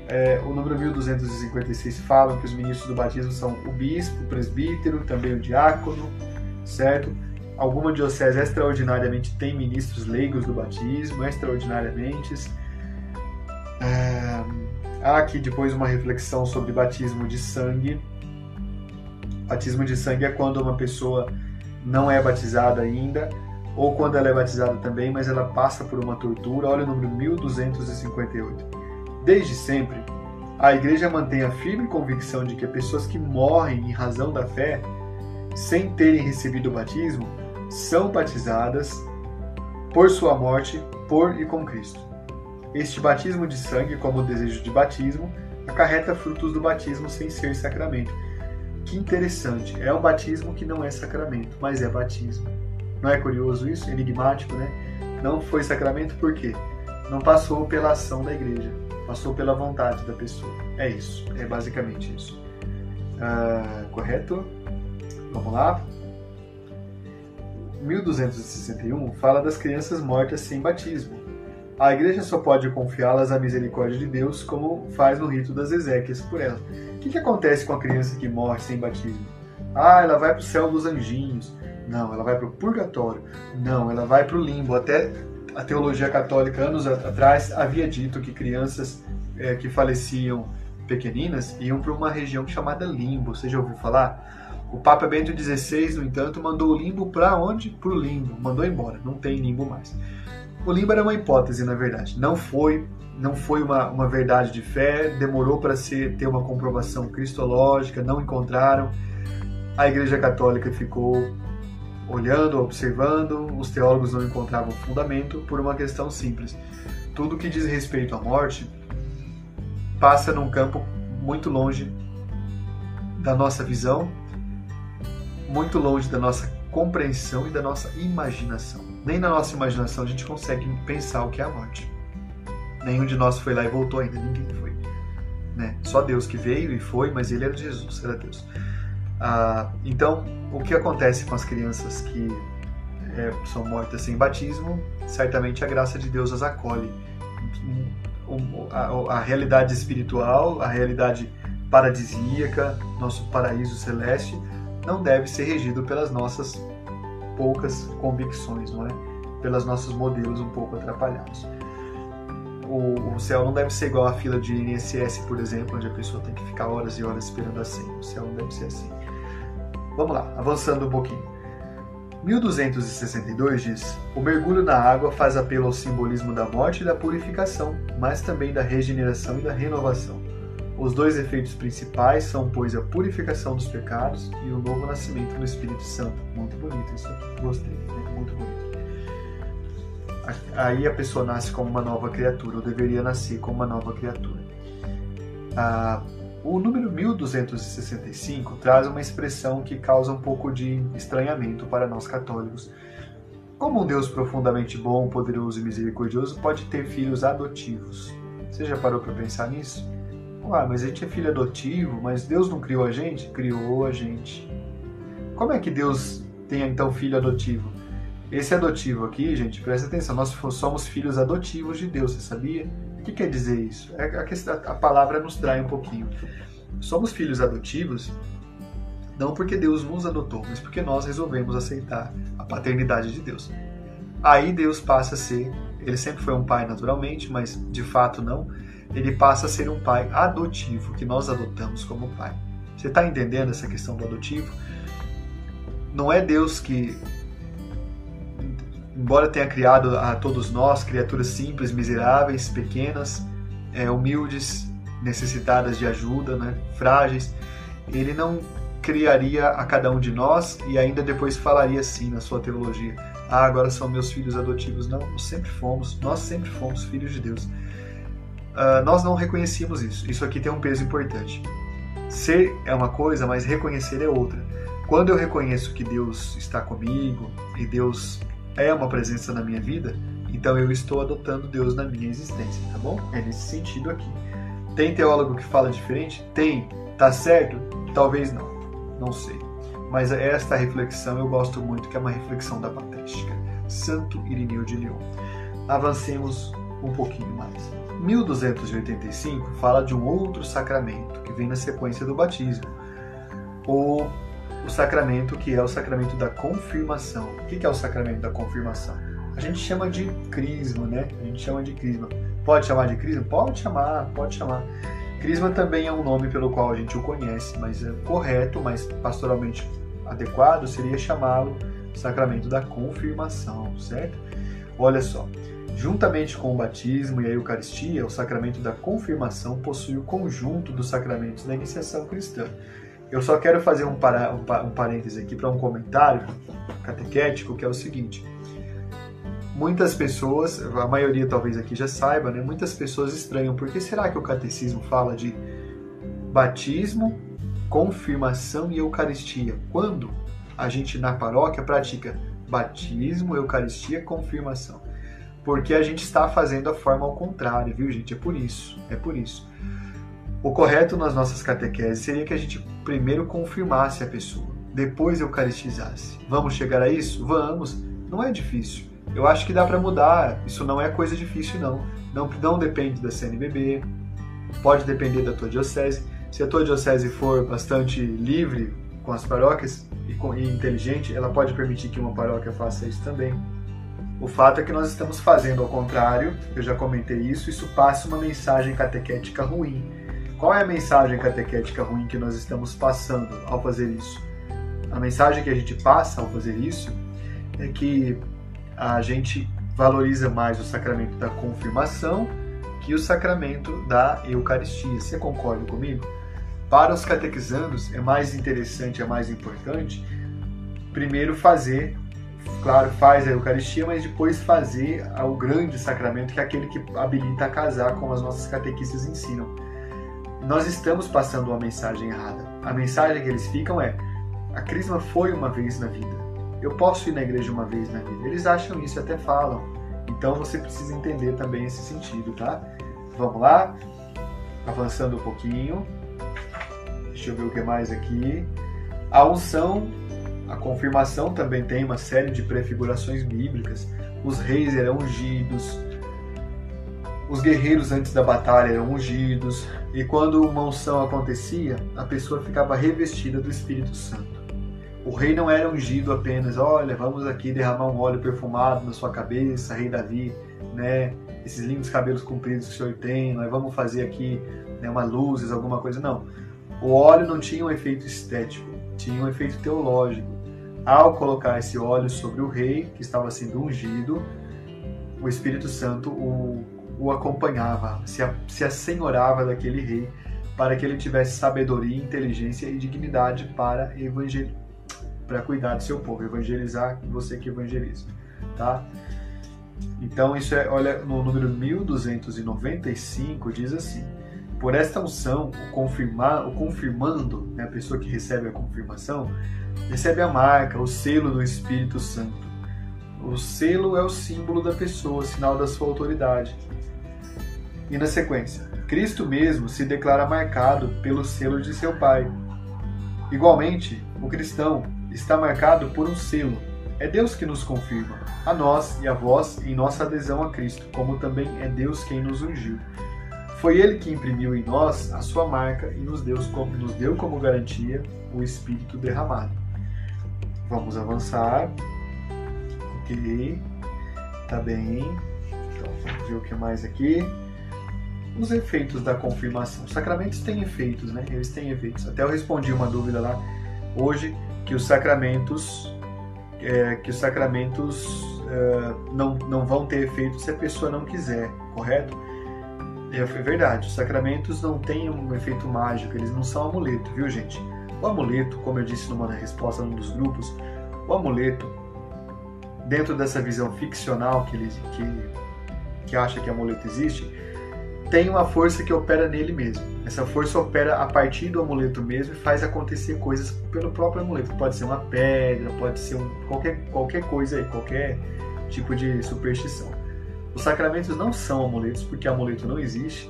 É, o número 1256 fala que os ministros do batismo são o bispo, o presbítero, também o diácono, certo? Alguma diocese extraordinariamente tem ministros leigos do batismo, extraordinariamente. É, há aqui depois uma reflexão sobre batismo de sangue. Batismo de sangue é quando uma pessoa não é batizada ainda, ou quando ela é batizada também, mas ela passa por uma tortura. Olha o número 1258. Desde sempre, a Igreja mantém a firme convicção de que pessoas que morrem em razão da fé, sem terem recebido o batismo, são batizadas por sua morte por e com Cristo. Este batismo de sangue, como o desejo de batismo, acarreta frutos do batismo sem ser sacramento. Que interessante, é um batismo que não é sacramento, mas é batismo. Não é curioso isso? Enigmático, né? Não foi sacramento por quê? Não passou pela ação da igreja, passou pela vontade da pessoa. É isso, é basicamente isso. Ah, correto? Vamos lá? 1261 fala das crianças mortas sem batismo. A igreja só pode confiá-las à misericórdia de Deus, como faz no rito das Ezequias por ela. O que, que acontece com a criança que morre sem batismo? Ah, ela vai para o céu dos anjinhos. Não, ela vai para o purgatório. Não, ela vai para o limbo. Até a teologia católica, anos atrás, havia dito que crianças é, que faleciam pequeninas iam para uma região chamada limbo. Você já ouviu falar? O Papa Bento XVI, no entanto, mandou o limbo para onde? Para o limbo. Mandou embora. Não tem limbo mais. O limbo era uma hipótese, na verdade. Não foi, não foi uma, uma verdade de fé. Demorou para ter uma comprovação cristológica. Não encontraram. A Igreja Católica ficou olhando, observando. Os teólogos não encontravam fundamento por uma questão simples. Tudo que diz respeito à morte passa num campo muito longe da nossa visão muito longe da nossa compreensão e da nossa imaginação. Nem na nossa imaginação a gente consegue pensar o que é a morte. Nenhum de nós foi lá e voltou ainda, ninguém foi. Né? Só Deus que veio e foi, mas ele era Jesus, era Deus. Ah, então, o que acontece com as crianças que é, são mortas sem batismo? Certamente a graça de Deus as acolhe. A, a realidade espiritual, a realidade paradisíaca, nosso paraíso celeste, não deve ser regido pelas nossas poucas convicções, não é? Pelos nossos modelos um pouco atrapalhados. O, o, céu não deve ser igual a fila de INSS, por exemplo, onde a pessoa tem que ficar horas e horas esperando a senha. O céu não deve ser assim. Vamos lá, avançando um pouquinho. 1262 diz: O mergulho na água faz apelo ao simbolismo da morte e da purificação, mas também da regeneração e da renovação. Os dois efeitos principais são, pois, a purificação dos pecados e o novo nascimento no Espírito Santo. Muito bonito isso aqui, gostei, né? muito bonito. Aí a pessoa nasce como uma nova criatura, ou deveria nascer como uma nova criatura. Ah, o número 1265 traz uma expressão que causa um pouco de estranhamento para nós católicos. Como um Deus profundamente bom, poderoso e misericordioso pode ter filhos adotivos? Você já parou para pensar nisso? Ah, mas a gente é filho adotivo, mas Deus não criou a gente? Criou a gente. Como é que Deus tem então filho adotivo? Esse adotivo aqui, gente, presta atenção, nós somos filhos adotivos de Deus, você sabia? O que quer dizer isso? É a, questão, a palavra nos trai um pouquinho. Somos filhos adotivos não porque Deus nos adotou, mas porque nós resolvemos aceitar a paternidade de Deus. Aí Deus passa a ser, ele sempre foi um pai naturalmente, mas de fato não ele passa a ser um pai adotivo, que nós adotamos como pai. Você está entendendo essa questão do adotivo? Não é Deus que embora tenha criado a todos nós, criaturas simples, miseráveis, pequenas, é, humildes, necessitadas de ajuda, né, frágeis, ele não criaria a cada um de nós e ainda depois falaria assim na sua teologia: Ah, agora são meus filhos adotivos. Não, nós sempre fomos, nós sempre fomos filhos de Deus. Uh, nós não reconhecíamos isso. Isso aqui tem um peso importante. Ser é uma coisa, mas reconhecer é outra. Quando eu reconheço que Deus está comigo e Deus é uma presença na minha vida, então eu estou adotando Deus na minha existência, tá bom? É nesse sentido aqui. Tem teólogo que fala diferente? Tem. Tá certo? Talvez não. Não sei. Mas esta reflexão eu gosto muito, que é uma reflexão da patrística. Santo Irineu de Lyon. Avancemos um pouquinho mais. 1285 fala de um outro sacramento que vem na sequência do batismo. O o sacramento que é o sacramento da confirmação. O que é o sacramento da confirmação? A gente chama de crisma, né? A gente chama de crisma. Pode chamar de crisma? Pode chamar, pode chamar. Crisma também é um nome pelo qual a gente o conhece, mas é correto, mas pastoralmente adequado seria chamá-lo sacramento da confirmação, certo? Olha só, juntamente com o batismo e a Eucaristia, o sacramento da confirmação possui o conjunto dos sacramentos da iniciação cristã. Eu só quero fazer um, para, um, um parêntese aqui para um comentário catequético, que é o seguinte. Muitas pessoas, a maioria talvez aqui já saiba, né? Muitas pessoas estranham. Por que será que o catecismo fala de batismo, confirmação e eucaristia? Quando a gente na paróquia pratica batismo, eucaristia, confirmação? Porque a gente está fazendo a forma ao contrário, viu, gente? É por isso. É por isso. O correto nas nossas catequeses seria que a gente primeiro confirmasse a pessoa, depois eucaristizasse. Vamos chegar a isso? Vamos. Não é difícil. Eu acho que dá para mudar. Isso não é coisa difícil, não. não. Não depende da CNBB, pode depender da tua diocese. Se a tua diocese for bastante livre com as paróquias e, inteligente, ela pode permitir que uma paróquia faça isso também. O fato é que nós estamos fazendo ao contrário, eu já comentei isso, isso passa uma mensagem catequética ruim qual é a mensagem catequética ruim que nós estamos passando ao fazer isso? A mensagem que a gente passa ao fazer isso é que a gente valoriza mais o sacramento da confirmação que o sacramento da Eucaristia. Você concorda comigo? Para os catequizandos é mais interessante, é mais importante primeiro fazer, claro, faz a Eucaristia, mas depois fazer o grande sacramento que é aquele que habilita a casar, como as nossas catequistas ensinam nós estamos passando uma mensagem errada. A mensagem que eles ficam é: a crisma foi uma vez na vida. Eu posso ir na igreja uma vez na vida. Eles acham isso e até falam. Então você precisa entender também esse sentido, tá? Vamos lá? Avançando um pouquinho. Deixa eu ver o que mais aqui. A unção, a confirmação também tem uma série de prefigurações bíblicas. Os reis eram ungidos, os guerreiros antes da batalha eram ungidos, e quando uma unção acontecia, a pessoa ficava revestida do Espírito Santo. O rei não era ungido apenas, olha, vamos aqui derramar um óleo perfumado na sua cabeça, rei Davi, né? Esses lindos cabelos compridos que o senhor tem, nós vamos fazer aqui né, uma luzes, alguma coisa. Não. O óleo não tinha um efeito estético, tinha um efeito teológico. Ao colocar esse óleo sobre o rei que estava sendo ungido, o Espírito Santo o o acompanhava, se, a, se assenhorava daquele rei, para que ele tivesse sabedoria, inteligência e dignidade para evangel... para cuidar do seu povo, evangelizar você que evangeliza, tá? Então isso é, olha, no número 1295 diz assim: por esta unção, o confirmar, o confirmando, né, a pessoa que recebe a confirmação, recebe a marca, o selo do Espírito Santo. O selo é o símbolo da pessoa, sinal da sua autoridade. E na sequência, Cristo mesmo se declara marcado pelo selo de seu Pai. Igualmente, o cristão está marcado por um selo. É Deus que nos confirma, a nós e a vós, em nossa adesão a Cristo, como também é Deus quem nos ungiu. Foi Ele que imprimiu em nós a sua marca e nos deu nos deu como garantia o Espírito derramado. Vamos avançar. Ok. Tá bem. Então, vamos ver o que mais aqui os efeitos da confirmação. Os sacramentos têm efeitos, né? Eles têm efeitos. Até eu respondi uma dúvida lá hoje que os sacramentos é, que os sacramentos uh, não, não vão ter efeito se a pessoa não quiser, correto? É verdade, os sacramentos não têm um efeito mágico, eles não são amuleto, viu gente? O amuleto, como eu disse numa resposta num dos grupos, o amuleto, dentro dessa visão ficcional que, ele, que, que acha que amuleto existe, tem uma força que opera nele mesmo. Essa força opera a partir do amuleto mesmo e faz acontecer coisas pelo próprio amuleto. Pode ser uma pedra, pode ser um, qualquer, qualquer coisa aí, qualquer tipo de superstição. Os sacramentos não são amuletos porque amuleto não existe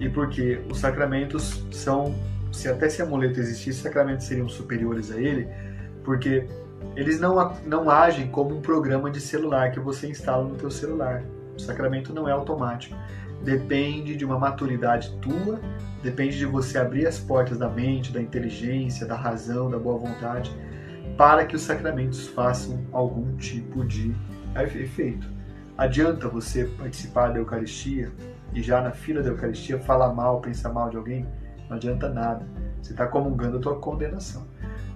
e porque os sacramentos são, se até se amuleto existisse, os sacramentos seriam superiores a ele, porque eles não, não agem como um programa de celular que você instala no teu celular. O sacramento não é automático. Depende de uma maturidade tua, depende de você abrir as portas da mente, da inteligência, da razão, da boa vontade, para que os sacramentos façam algum tipo de efeito. Adianta você participar da Eucaristia e já na fila da Eucaristia falar mal, pensar mal de alguém? Não adianta nada. Você está comungando a tua condenação.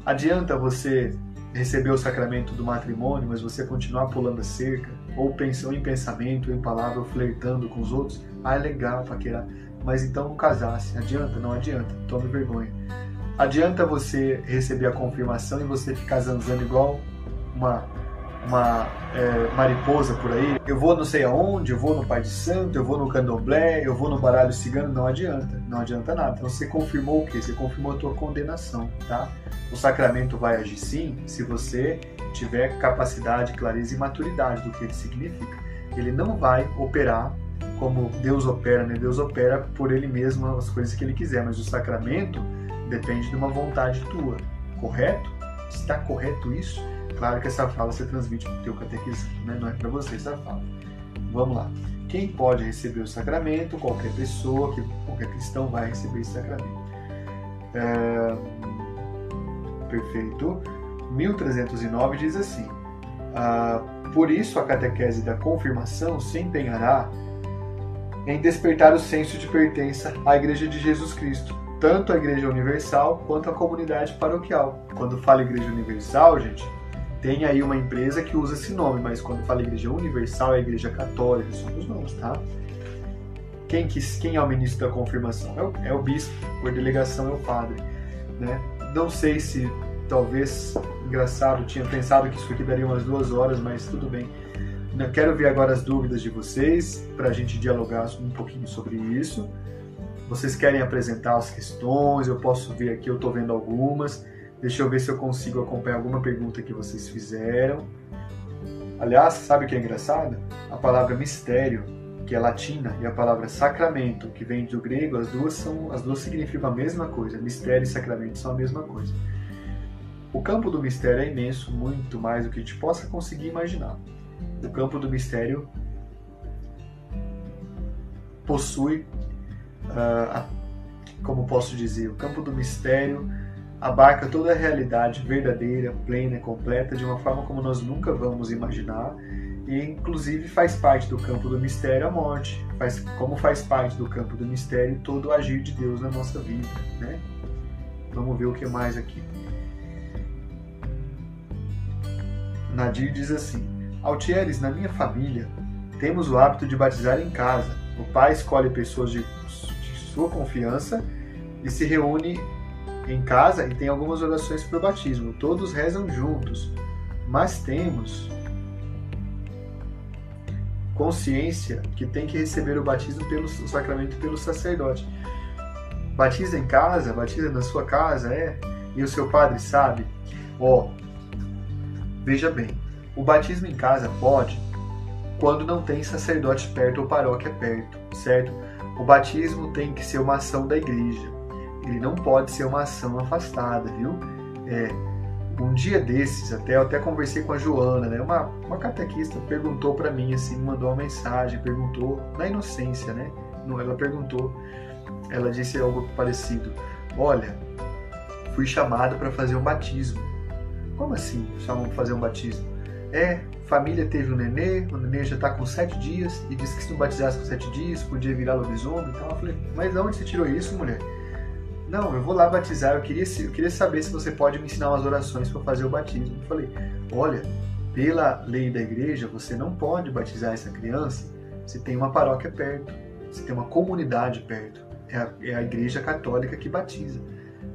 Adianta você receber o sacramento do matrimônio, mas você continuar pulando a cerca, ou pensando em pensamento, em palavra, flertando com os outros? Ah, é legal, paquerar. Mas então não casasse. Adianta? Não adianta. Tome vergonha. Adianta você receber a confirmação e você ficar zanzando igual uma uma é, mariposa por aí, eu vou não sei aonde, eu vou no Pai de Santo, eu vou no candomblé, eu vou no baralho cigano, não adianta, não adianta nada. Então você confirmou o quê? Você confirmou a tua condenação, tá? O sacramento vai agir sim se você tiver capacidade, clareza e maturidade do que ele significa. Ele não vai operar como Deus opera, né? Deus opera por ele mesmo as coisas que ele quiser, mas o sacramento depende de uma vontade tua, correto? Está correto isso? Claro que essa fala você transmite para o teu catequista, né? não é para você essa fala. Vamos lá. Quem pode receber o sacramento? Qualquer pessoa, que, qualquer cristão vai receber esse sacramento. É... Perfeito. 1309 diz assim: ah, Por isso a catequese da confirmação se empenhará em despertar o senso de pertença à Igreja de Jesus Cristo, tanto à Igreja Universal quanto à comunidade paroquial. Quando fala Igreja Universal, gente, tem aí uma empresa que usa esse nome, mas quando fala Igreja Universal é Igreja Católica, são os nomes, tá? Quem, que, quem é o ministro da confirmação? É o, é o bispo, por delegação é o padre, né? Não sei se, talvez, engraçado, tinha pensado que isso aqui daria umas duas horas, mas tudo bem. Eu quero ver agora as dúvidas de vocês, para a gente dialogar um pouquinho sobre isso. Vocês querem apresentar as questões, eu posso ver aqui, eu estou vendo algumas. Deixa eu ver se eu consigo acompanhar alguma pergunta que vocês fizeram. Aliás, sabe o que é engraçado? A palavra mistério, que é latina, e a palavra sacramento, que vem do grego, as duas são, as duas significam a mesma coisa. Mistério e sacramento são a mesma coisa. O campo do mistério é imenso, muito mais do que a gente possa conseguir imaginar. O campo do mistério possui, uh, como posso dizer, o campo do mistério abarca toda a realidade verdadeira, plena completa de uma forma como nós nunca vamos imaginar e inclusive faz parte do campo do mistério a morte, faz, como faz parte do campo do mistério todo o agir de Deus na nossa vida, né? Vamos ver o que mais aqui. Nadir diz assim: Altieres, na minha família, temos o hábito de batizar em casa. O pai escolhe pessoas de, de sua confiança e se reúne em casa e tem algumas orações para o batismo. Todos rezam juntos, mas temos consciência que tem que receber o batismo pelo o sacramento pelo sacerdote. Batiza em casa, batiza na sua casa, é? E o seu padre sabe? Ó, oh, veja bem, o batismo em casa pode quando não tem sacerdote perto ou paróquia perto, certo? O batismo tem que ser uma ação da igreja ele não pode ser uma ação afastada, viu? É, um dia desses, até eu até conversei com a Joana, né? Uma, uma catequista perguntou para mim assim, mandou uma mensagem, perguntou na inocência, né? Ela perguntou, ela disse algo parecido: Olha, fui chamado para fazer um batismo. Como assim? Chamam para fazer um batismo? É, família teve um nenê, o nenê já está com sete dias e disse que se não batizasse com sete dias podia virar lobisomem. Então eu falei: Mas de onde você tirou isso, mulher? Não, eu vou lá batizar, eu queria, eu queria saber se você pode me ensinar umas orações para fazer o batismo. Eu falei, olha, pela lei da igreja, você não pode batizar essa criança se tem uma paróquia perto, se tem uma comunidade perto. É a, é a igreja católica que batiza.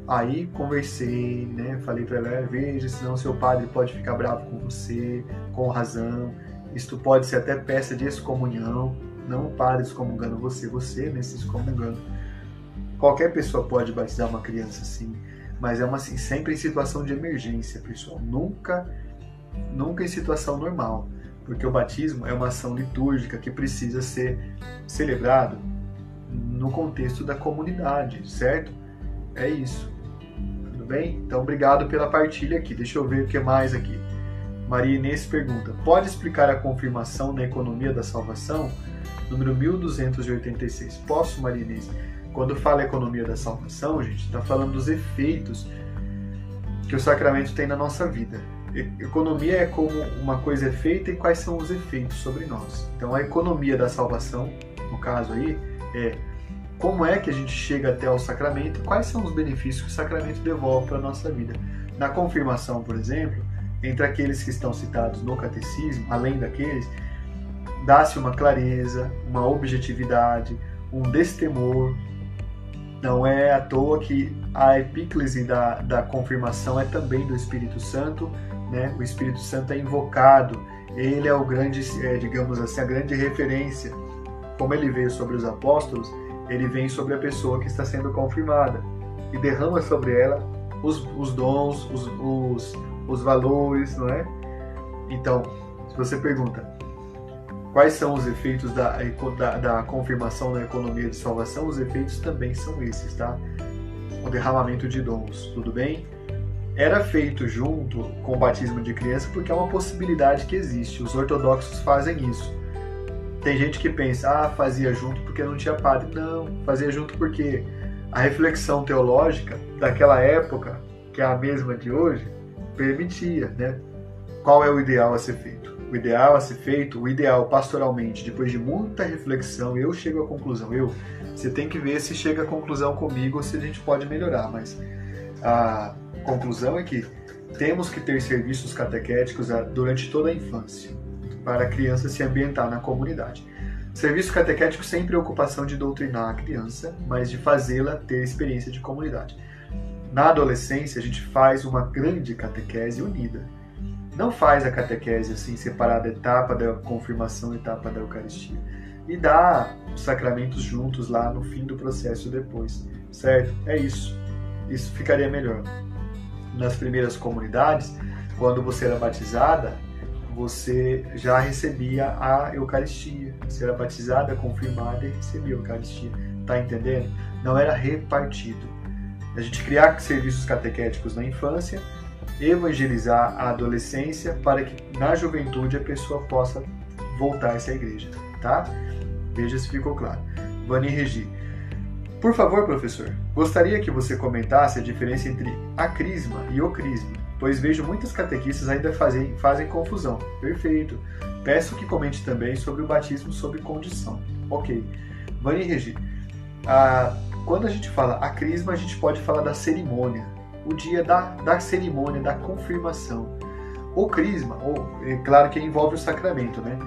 Aí conversei, né? Falei para ela, veja, senão seu padre pode ficar bravo com você, com razão. Isto pode ser até peça de excomunhão, não o padre excomungando você, você né, se excomungando. Qualquer pessoa pode batizar uma criança assim, mas é uma assim, sempre em situação de emergência, pessoal. Nunca, nunca em situação normal, porque o batismo é uma ação litúrgica que precisa ser celebrado no contexto da comunidade, certo? É isso. Tudo bem? Então, obrigado pela partilha aqui. Deixa eu ver o que mais aqui. Maria Inês pergunta: pode explicar a confirmação na economia da salvação? Número 1286. Posso, Maria Inês? Quando fala economia da salvação, gente, está falando dos efeitos que o sacramento tem na nossa vida. Economia é como uma coisa é feita e quais são os efeitos sobre nós. Então, a economia da salvação, no caso aí, é como é que a gente chega até o sacramento quais são os benefícios que o sacramento devolve para a nossa vida. Na confirmação, por exemplo, entre aqueles que estão citados no catecismo, além daqueles, dá-se uma clareza, uma objetividade, um destemor, não é à toa que a epíclese da, da confirmação é também do Espírito Santo, né? O Espírito Santo é invocado, ele é o grande, é, digamos assim, a grande referência. Como ele veio sobre os apóstolos, ele vem sobre a pessoa que está sendo confirmada e derrama sobre ela os, os dons, os, os, os valores, não é? Então, se você pergunta, Quais são os efeitos da, da, da, confirmação na economia de salvação? Os efeitos também são esses, tá? O derramamento de dons, tudo bem? Era feito junto com o batismo de criança porque é uma possibilidade que existe. Os ortodoxos fazem isso. Tem gente que pensa, ah, fazia junto porque não tinha padre. Não, fazia junto porque a reflexão teológica daquela época, que é a mesma de hoje, permitia, né? Qual é o ideal a ser feito? O ideal a ser feito, o ideal pastoralmente, depois de muita reflexão, eu chego à conclusão. Eu, você tem que ver se chega à conclusão comigo ou se a gente pode melhorar, mas a conclusão é que temos que ter serviços catequéticos durante toda a infância, para a criança se ambientar na comunidade. Serviço catequético sem preocupação de doutrinar a criança, mas de fazê-la ter experiência de comunidade. Na adolescência, a gente faz uma grande catequese unida, não faz a catequese assim, separada etapa da confirmação, etapa da Eucaristia. E dá os sacramentos juntos lá no fim do processo depois, certo? É isso. Isso ficaria melhor. Nas primeiras comunidades, quando você era batizada, você já recebia a Eucaristia. Você era batizada, confirmada e recebia a Eucaristia. Tá entendendo? Não era repartido. A gente criar serviços catequéticos na infância evangelizar a adolescência para que na juventude a pessoa possa voltar a essa igreja, tá? Veja se ficou claro. Vani Regi. Por favor, professor, gostaria que você comentasse a diferença entre a crisma e o crisma, pois vejo muitas catequistas ainda fazem, fazem confusão. Perfeito. Peço que comente também sobre o batismo sob condição. Ok. Vani Regi. Ah, quando a gente fala a crisma, a gente pode falar da cerimônia, o dia da, da cerimônia, da confirmação. O crisma, ou, é claro que envolve o sacramento, né?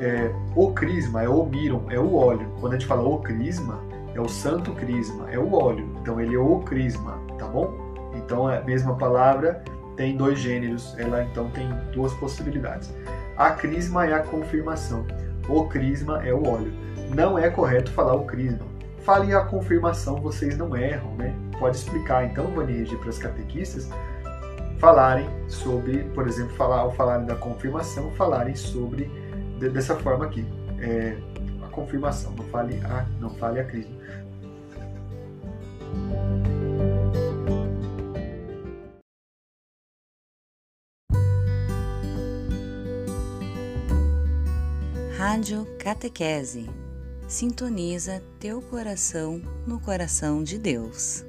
É, o crisma é o miron, é o óleo. Quando a gente fala o crisma, é o santo crisma, é o óleo. Então ele é o crisma, tá bom? Então é a mesma palavra tem dois gêneros, ela então tem duas possibilidades. A crisma é a confirmação, o crisma é o óleo. Não é correto falar o crisma. Fale a confirmação, vocês não erram, né? pode explicar então, Vanige, para as catequistas falarem sobre, por exemplo, falar, ao falarem da confirmação, falarem sobre de, dessa forma aqui, é, a confirmação, não fale a, não fale a crisma. Rádio Catequese. Sintoniza teu coração no coração de Deus.